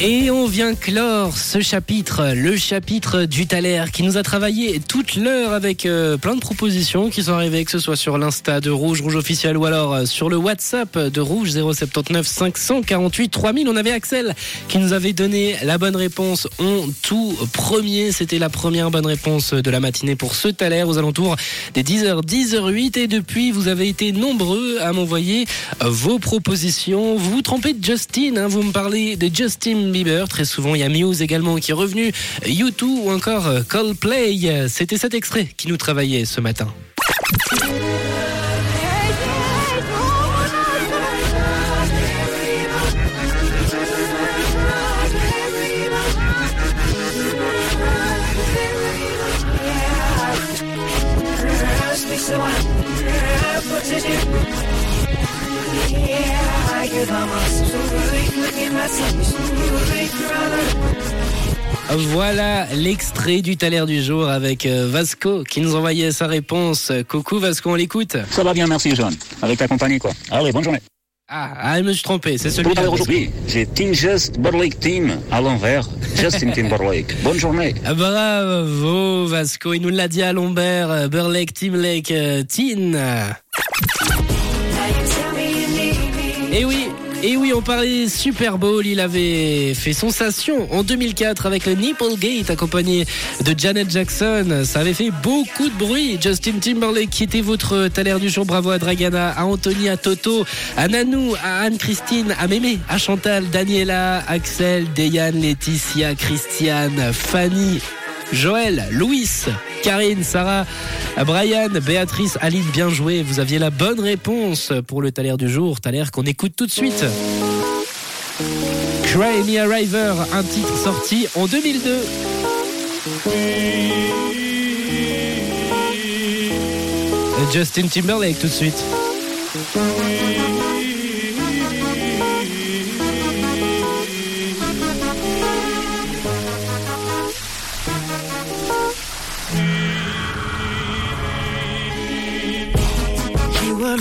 Et on vient clore ce chapitre, le chapitre du Thaler, qui nous a travaillé toute l'heure avec euh, plein de propositions qui sont arrivées, que ce soit sur l'Insta de Rouge, Rouge officiel, ou alors euh, sur le WhatsApp de Rouge 079 548 3000. On avait Axel qui nous avait donné la bonne réponse en tout premier. C'était la première bonne réponse de la matinée pour ce Thaler aux alentours des 10h, 10h08. Et depuis, vous avez été nombreux à m'envoyer euh, vos propositions. Vous vous trompez de Justin, hein, vous me parlez de Justin Bieber. Très souvent, il y a Muse également qui est revenu, U2 ou encore euh, Coldplay. C'était cet extrait qui nous travaillait ce matin. Voilà l'extrait du Thaler du jour avec euh, Vasco qui nous envoyait sa réponse. Coucou Vasco, on l'écoute? Ça va bien, merci John. Avec la compagnie, quoi. Allez, bonne journée. Ah, ah, je me suis trompé, c'est celui là aujourd'hui, j'ai Team Just Timberlake Team à l'envers. Justin Timberlake. Bonne journée. Bravo Vasco, il nous l'a dit à Lombert, euh, Burlake, Team Lake, euh, Teen. Et oui, et oui, on parlait Super Bowl, il avait fait sensation en 2004 avec le Nipplegate accompagné de Janet Jackson. Ça avait fait beaucoup de bruit. Justin Timberlake qui était votre taler du jour. Bravo à Dragana, à Anthony, à Toto, à Nanou, à Anne-Christine, à Mémé, à Chantal, Daniela, Axel, Deyan, Laetitia, Christiane, Fanny, Joël, Louis, Karine, Sarah, Brian, Béatrice, Aline, bien joué. Vous aviez la bonne réponse pour le Thaler du jour. Thaler qu'on écoute tout de suite. Cry Me un titre sorti en 2002. Justin Timberlake tout de suite.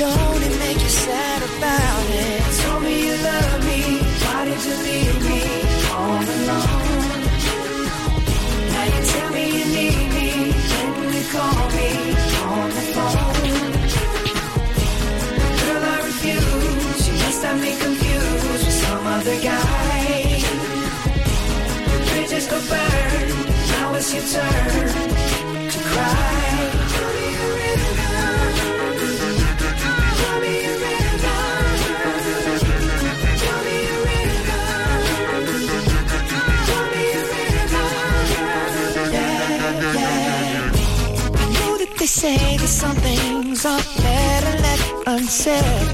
Don't it make you sad about it? Told me you love me. Why did you leave me all alone? Now you tell me you need me. When you call me on the phone. Girl, I refuse. You must have me confused with some other guy. Bridges go burn. Now it's your turn to cry. They say that some things are better left unsaid.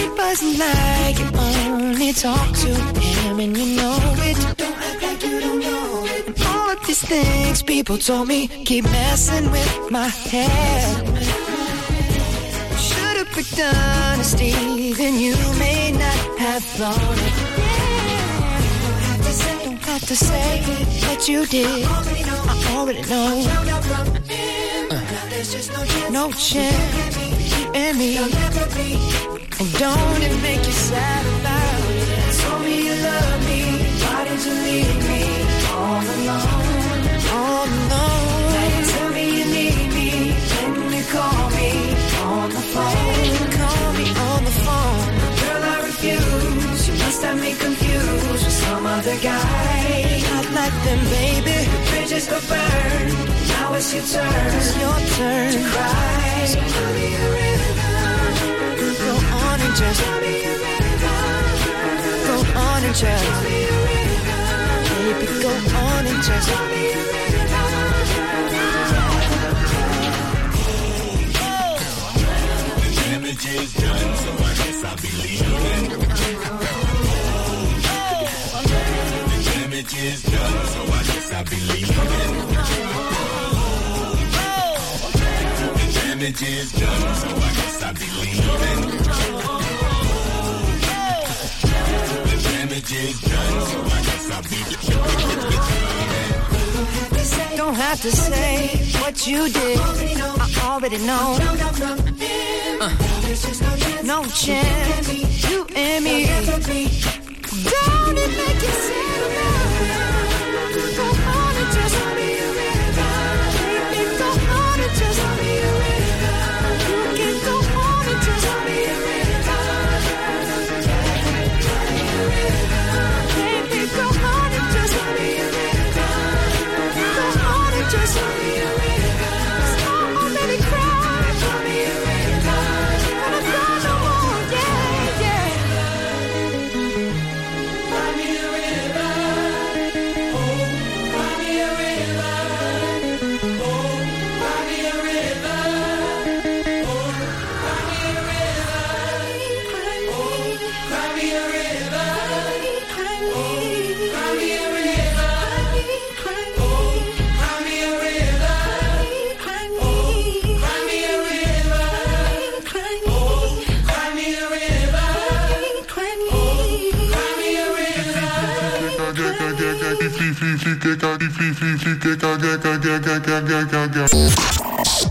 It wasn't like you only talk to him and you know it. Don't act like you don't know all of these things people told me keep messing with my head. Should've picked honesty, then you may not have thought it. Have to say that you did. I already know. Uh, no chance, you and me. Never be. And don't it make you sad about it? Told me you love me. Why did you leave me all alone? All alone. Now you tell me you need me. When you call me on the phone. Call me on the phone. Girl, I refuse. You must have me confused with some other guy like them, baby. The bridges were burned. Now it's your turn. It's your turn to cry. So tell me a rhythm. Go on and just. Tell me a rhythm. Go on and just. Tell me a rhythm. Baby, go on and just. Tell me a rhythm. Damage is done, so I guess I'll be leaving is done, so I guess I. The damage is done, so I guess I be. The damage is done, so I guess I be leaving. Don't have to say what you did. I already know. Uh, no chance. You and me. Don't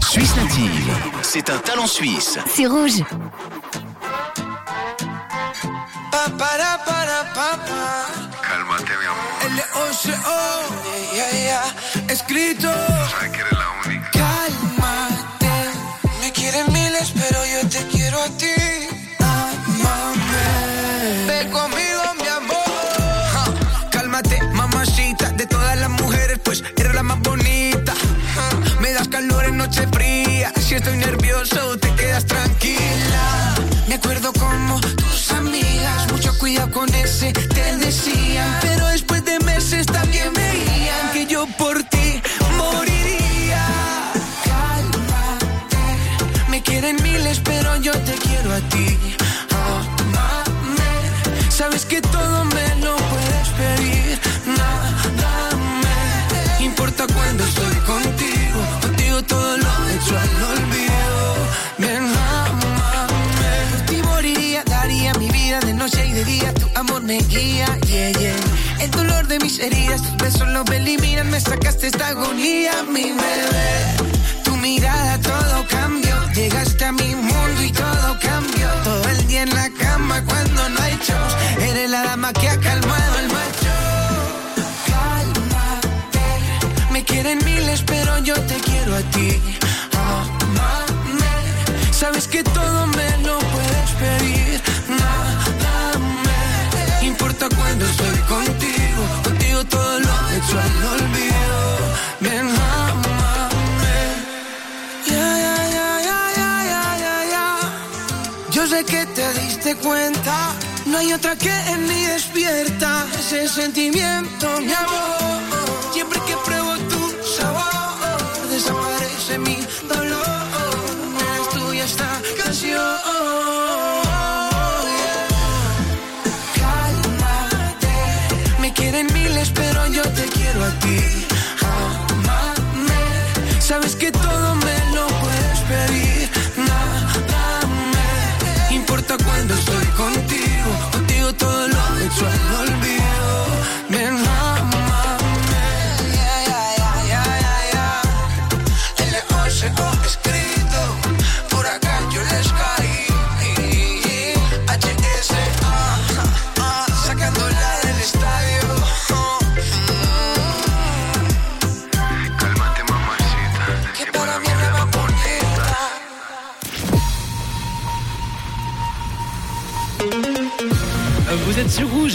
Suisse native, c'est un talent suisse. C'est rouge. Cálmate, mi amor. L-O-C-O, yeah, yeah, escrito. Estoy nervioso, te quedas tranquila. Me acuerdo como tus amigas, mucho cuidado con ese, te decían. Pero después de meses también veían que yo por ti moriría. Cálmate, me quieren miles, pero yo te quiero a ti. Amame, sabes que todo me lo puedes pedir. Nada me importa cuando estoy contigo. Contigo todo lo hecho al olvido. De día. Tu amor me guía, yeah, yeah. El dolor de mis heridas, tus besos lo eliminan. Me sacaste esta agonía, mi bebé. Tu mirada todo cambió. Llegaste a mi mundo y todo cambió. Todo el día en la cama cuando no hay shows. Eres la dama que ha calmado el macho. Cálmate. Me quieren miles, pero yo te quiero a ti. Hecho al olvido. Ven, amame. Ya, ya, ya, ya, ya, ya, ya, ya. Yo sé que te diste cuenta. No hay otra que en mí despierta ese sentimiento, mi amor. Siempre que pruebo tu sabor, desaparece mi dolor. Ti. Amame, sabes que todo me lo puedes pedir. Nada me importa cuando estoy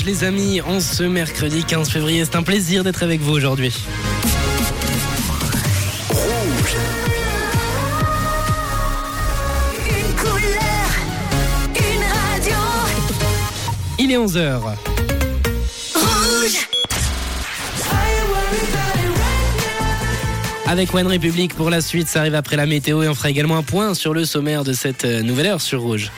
les amis, en ce mercredi 15 février. C'est un plaisir d'être avec vous aujourd'hui. Une couleur, une radio. Il est 11h. Rouge. Avec One Republic pour la suite, ça arrive après la météo et on fera également un point sur le sommaire de cette euh, nouvelle heure sur Rouge.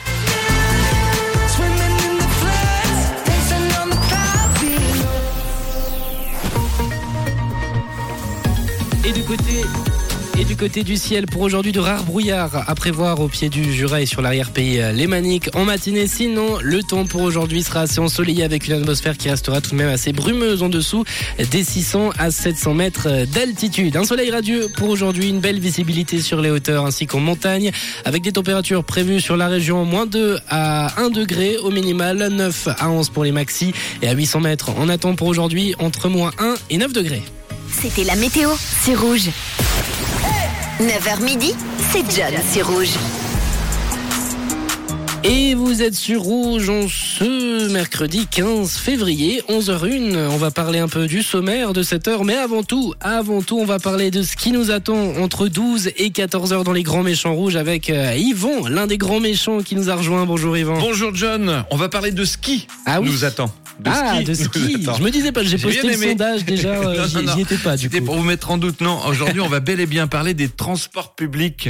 Côté du ciel, pour aujourd'hui, de rares brouillards à prévoir au pied du Jura et sur l'arrière-pays euh, lémanique en matinée. Sinon, le temps pour aujourd'hui sera assez ensoleillé avec une atmosphère qui restera tout de même assez brumeuse en dessous des 600 à 700 mètres d'altitude. Un soleil radieux pour aujourd'hui, une belle visibilité sur les hauteurs ainsi qu'en montagne avec des températures prévues sur la région moins 2 à 1 degré au minimal, 9 à 11 pour les maxi et à 800 mètres. On attend pour aujourd'hui entre moins 1 et 9 degrés. C'était la météo, c'est rouge. 9h midi, c'est John, c'est rouge. Et vous êtes sur Rouge en ce mercredi 15 février, 11h01. On va parler un peu du sommaire de cette heure, mais avant tout, avant tout, on va parler de ce qui nous attend entre 12 et 14h dans les Grands Méchants Rouges avec euh, Yvon, l'un des grands méchants qui nous a rejoint. Bonjour Yvon. Bonjour John, on va parler de ski. Ah oui. Nous attend. De ah, de ski. Je me disais pas, j'ai posté le sondage déjà, euh, j'y étais pas du C'était pour vous mettre en doute. Non, aujourd'hui, on va bel et bien parler des transports publics.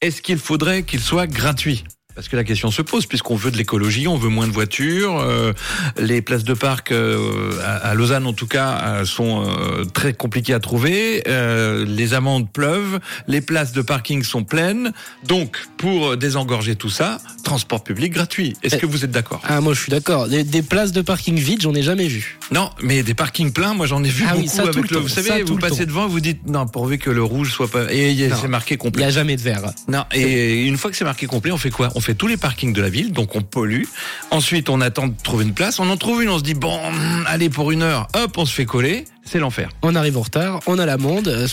Est-ce qu'il faudrait qu'ils soient gratuits? Parce que la question se pose, puisqu'on veut de l'écologie, on veut moins de voitures. euh, les places de parc euh, à, à Lausanne, en tout cas, euh, sont euh, très compliquées à trouver. Euh, les amendes pleuvent, les places de parking sont pleines. Donc, pour désengorger tout ça, transport public gratuit. Est-ce Eh. que vous êtes d'accord? Ah, moi je suis d'accord. Des, des places de parking vides, j'en ai jamais vu. Non, mais des parkings pleins, moi j'en ai vu Ah oui, beaucoup ça, tout avec le le. temps, Vous ça, savez, tout vous passez temps. devant, vous dites non, pourvu que le rouge soit pas. Et c'est marqué Il complet. y a jamais de verre. Non, et une fois que c'est marqué complet, on fait quoi? On fait tous les parkings de la ville, donc on pollue. Ensuite, on attend de trouver une place. On en trouve une, on se dit bon, allez pour une heure, hop, on se fait coller. C'est l'enfer. On arrive en retard, on a l'amende. euh,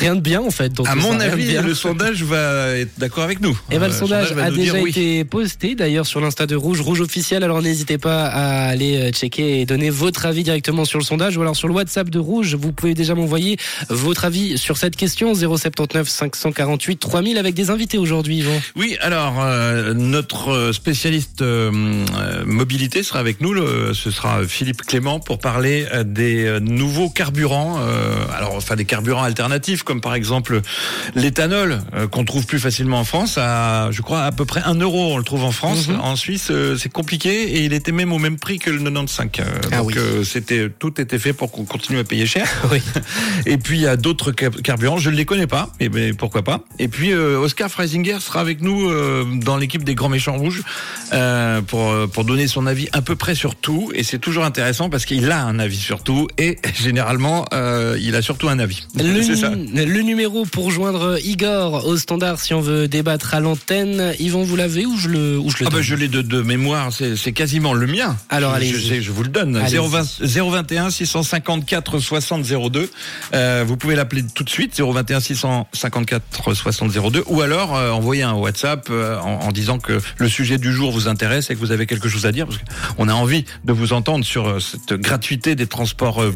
Rien de bien en fait. dans À mon ça, avis, le sondage va être d'accord avec nous. Et ben, Euh, le sondage va a déjà oui. été posté d'ailleurs sur l'insta de Rouge, Rouge officiel. Alors n'hésitez pas à aller euh, checker et donner votre avis directement sur le sondage ou alors sur le WhatsApp de Rouge. Vous pouvez déjà m'envoyer votre avis sur cette question 079 548 3000 avec des invités aujourd'hui, Yvon. Oui, alors euh, notre euh, spécialiste euh, euh, mobilité sera avec nous. Le- ce sera Philippe Clément pour parler euh, des euh, nouveaux carburants. euh, alors, enfin des carburants alternatifs, comme par exemple l'éthanol euh, qu'on trouve plus facilement en France. À, je crois à peu près un euro, on le trouve en France. Mhm. En Suisse, euh, c'est compliqué et il était même au même prix que le 95. Euh, Ah donc oui. euh, c'était tout était fait pour qu'on continue à payer cher. Oui. Et puis il y a d'autres ca- carburants, je ne les connais pas, mais, mais pourquoi pas. Et puis euh, Oscar Freisinger sera avec nous euh, dans l'équipe des Grands Méchants Rouges euh, pour pour donner son avis à peu près sur tout. Et c'est toujours intéressant parce qu'il a un avis sur tout et généralement euh, il a surtout un avis. Le, ça. le numéro pour joindre Igor au standard si on veut débattre à l'antenne. Yvon, vous l'avez ou je le, ou je le Ah bah je l'ai de, de mémoire, c'est quasiment le mien. Alors, je, allez-y. je, je vous le donne. Allez-y. 020 021 654 60 02. Euh, vous pouvez l'appeler tout de suite 021 654 60 02 ou alors euh, envoyer un WhatsApp euh, en, en disant que le sujet du jour vous intéresse et que vous avez quelque chose à dire parce qu'on a envie de vous entendre sur euh, cette gratuité des transports euh,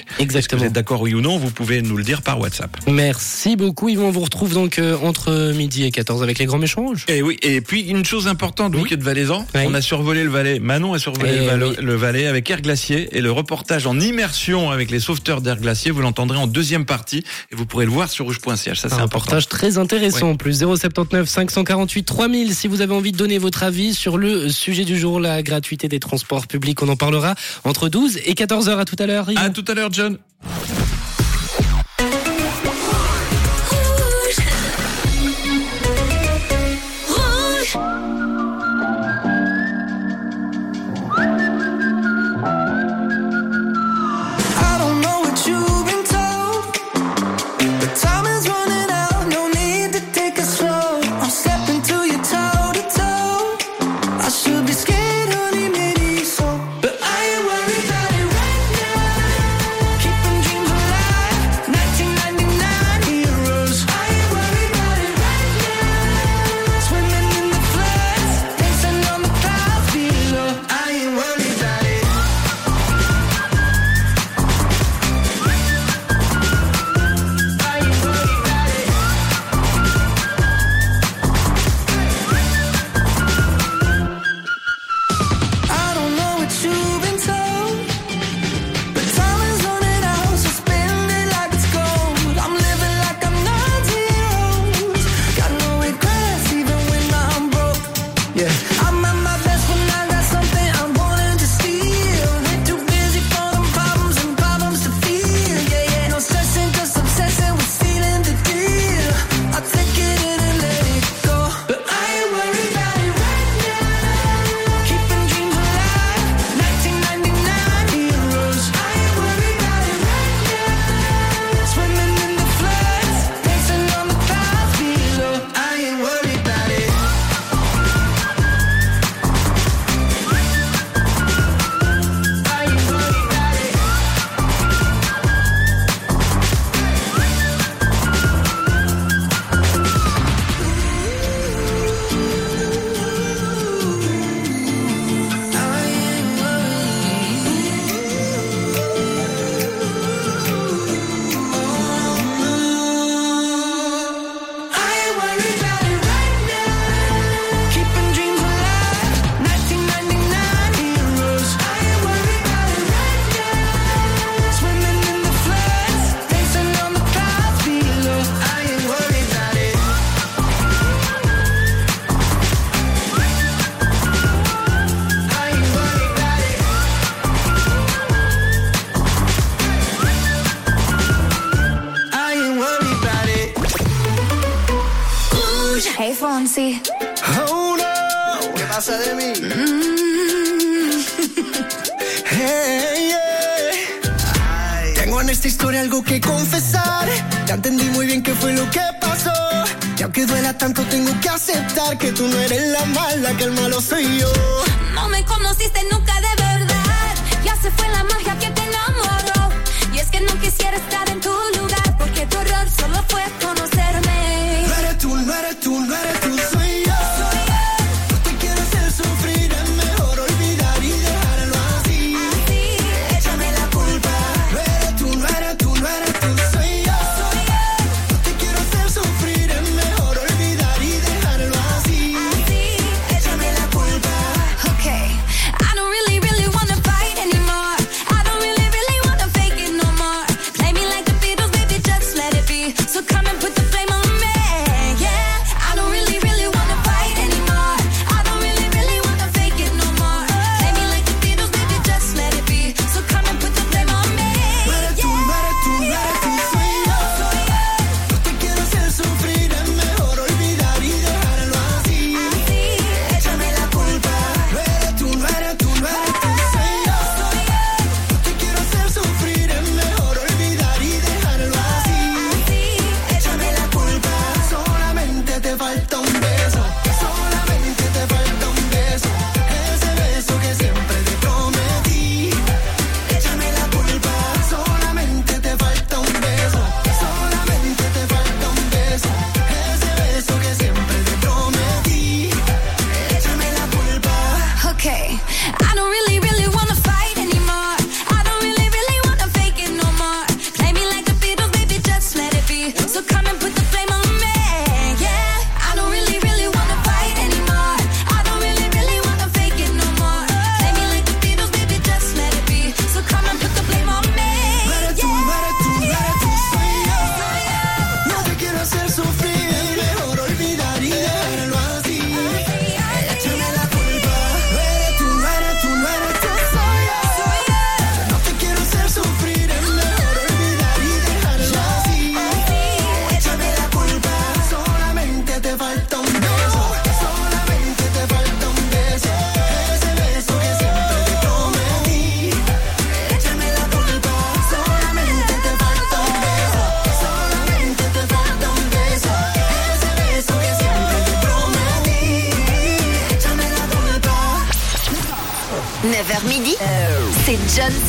Est-ce que Exactement. vous êtes d'accord oui ou non Vous pouvez nous le dire par WhatsApp. Merci beaucoup. Yvon, on vous retrouve donc euh, entre midi et 14 avec les grands méchants rouges. Et oui, et puis une chose importante, vous qui êtes valaisan, Oui. on a survolé le Valais, Manon a survolé Eh le, Valais, oui. le Valais avec Air Glacier et le reportage en immersion avec les sauveteurs d'Air Glacier, vous l'entendrez en deuxième partie et vous pourrez le voir sur rouge.ch, ça c'est Un important. reportage très intéressant en plus. 079 548 3000 si vous avez envie de donner votre avis sur le sujet du jour, la gratuité des transports publics. On en parlera entre 12 et 14 heures. À tout à l'heure. Yvon. À tout à l'heure John.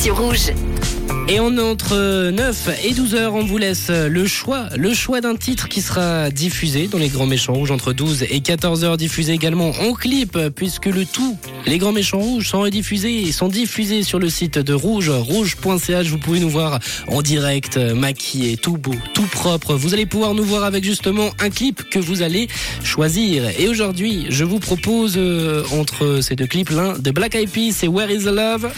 Rouge. Et on est entre 9 et 12 heures, on vous laisse le choix, le choix d'un titre qui sera diffusé dans les Grands Méchants Rouges entre 12 et 14 heures, diffusé également en clip, puisque le tout, les Grands Méchants Rouges sont rediffusés et sont diffusés sur le site de Rouge, rouge.ch, vous pouvez nous voir en direct, maquillé, tout beau, tout propre. Vous allez pouvoir nous voir avec justement un clip que vous allez choisir. Et aujourd'hui, je vous propose euh, entre ces deux clips l'un de Black Eyed Peas, c'est Where is the Love?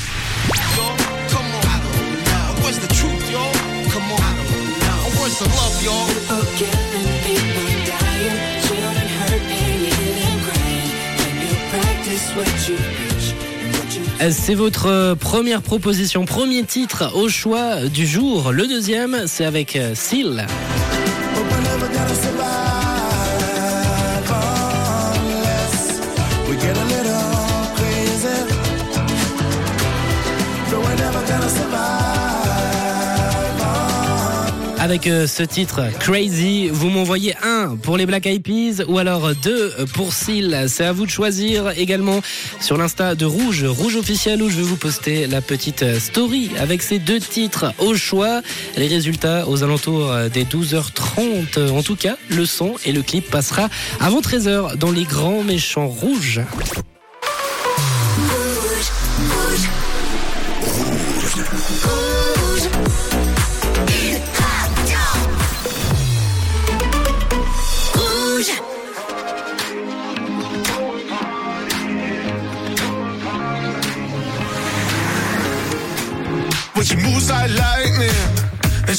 C'est votre euh, première proposition, premier titre au choix du jour. Le deuxième, c'est avec euh, Seal. Avec euh, ce titre Crazy, vous m'envoyez un pour les Black Eyed Peas ou alors deux pour Seal. C'est à vous de choisir également sur l'insta de Rouge, Rouge officiel où je vais vous poster la petite euh, story avec ces deux titres au choix. Les résultats aux alentours euh, des 12h30. En tout cas, le son et le clip passera avant 13h dans les grands méchants rouges.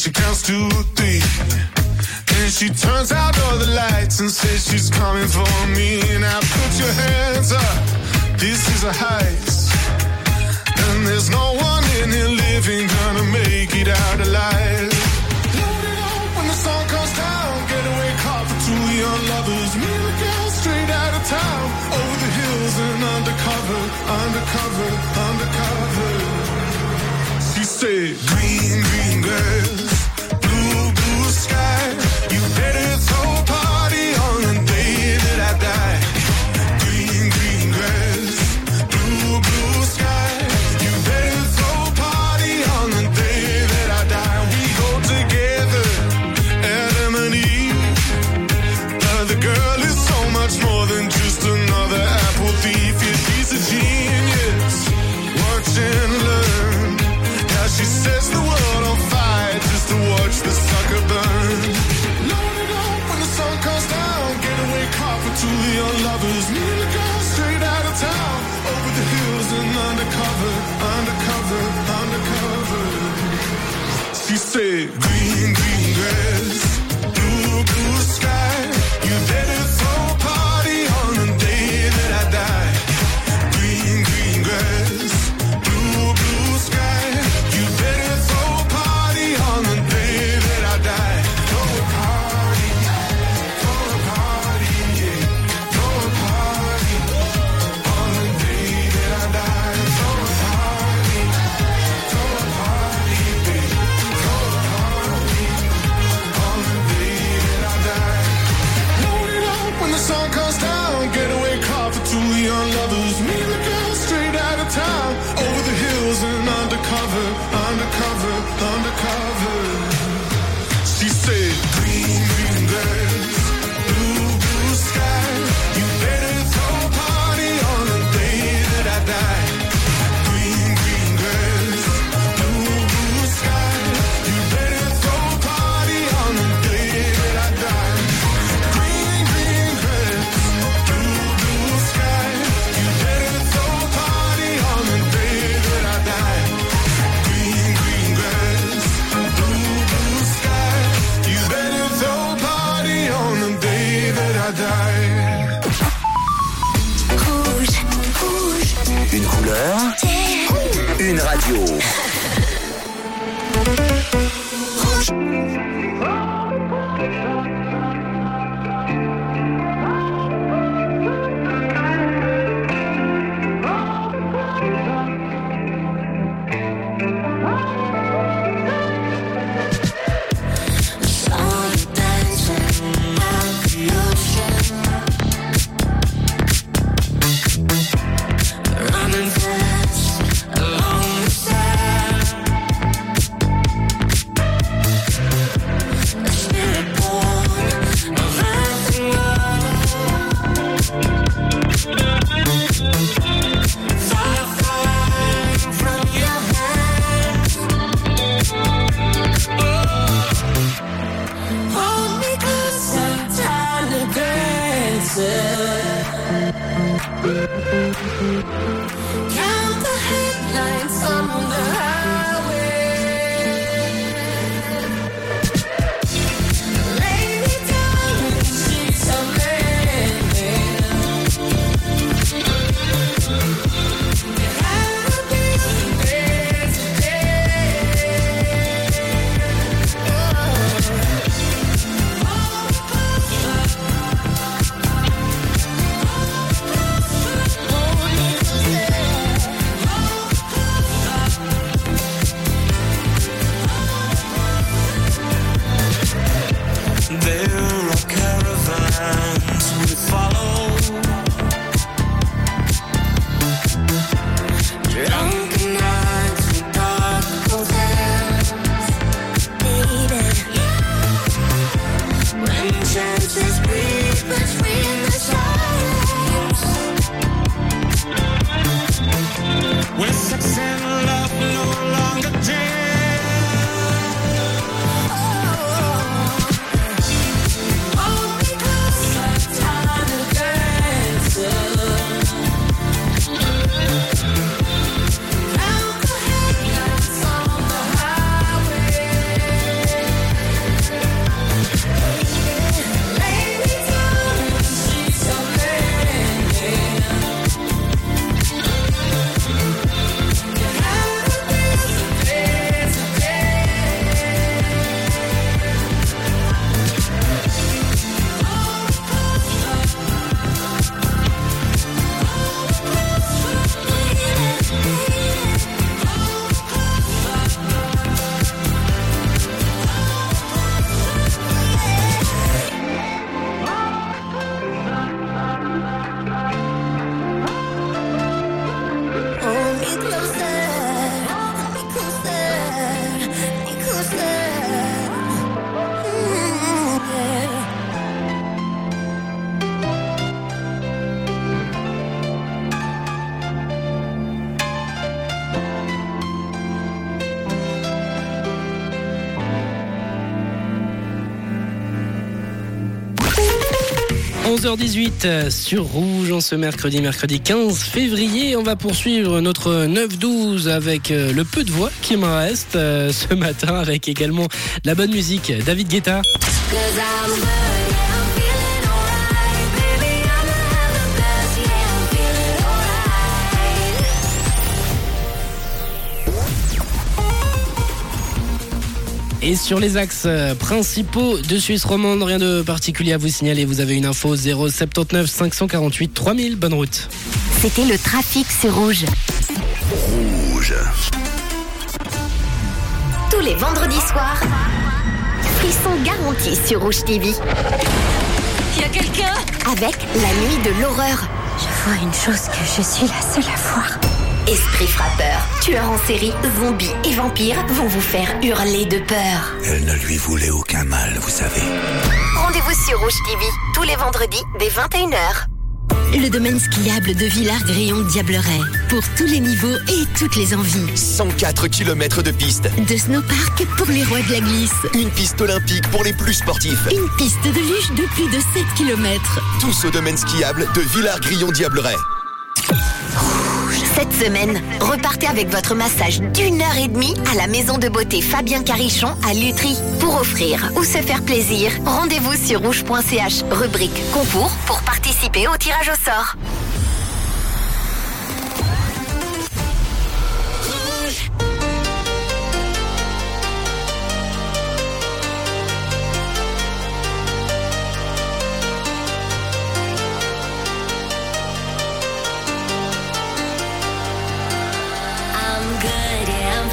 she counts to three. Then she turns out all the lights and says she's coming for me. Now put your hands up, this is a heist. And there's no one in here living gonna make it out alive. Load it up when the sun comes down. Getaway car for two young lovers. Meet a girl straight out of town. Over the hills and undercover, undercover, undercover. She said, Green, green girl. 11h18 euh, sur Rouge en ce mercredi, mercredi 15 février. On va poursuivre notre 9-12 avec euh, le peu de voix qui me reste euh, ce matin avec également la bonne musique. David Guetta. Et sur les axes euh, principaux de Suisse romande, rien de particulier à vous signaler. Vous avez une info 079 548 3000. Bonne route. C'était le trafic sur Rouge. Rouge. Tous les vendredis soirs, frisson garanti sur Rouge TV. Y a quelqu'un? Avec la nuit de l'horreur. Je vois une chose que je suis la seule à voir. Esprit frappeur, tueurs en série, zombies et vampires vont vous faire hurler de peur. Elle ne lui voulait aucun mal, vous savez. Rendez-vous sur Rouge TV tous les vendredis dès 21h. Le domaine skiable de Villard-Grillon-Diableret. Pour tous les niveaux et toutes les envies. 104 km de piste. De snowpark pour les rois de la glisse. Une piste olympique pour les plus sportifs. Une piste de luge de plus de 7 km. Tous au domaine skiable de Villard-Grillon-Diableret. Semaine, repartez avec votre massage d'une heure et demie à la maison de beauté Fabien Carichon à Lutry. Pour offrir ou se faire plaisir, rendez-vous sur rouge.ch, rubrique concours pour participer au tirage au sort.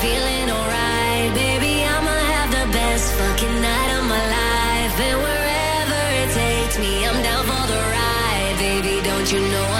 Feeling alright. Baby, I'ma have the best fucking night of my life. And wherever it takes me, I'm down for the ride. Baby, don't you know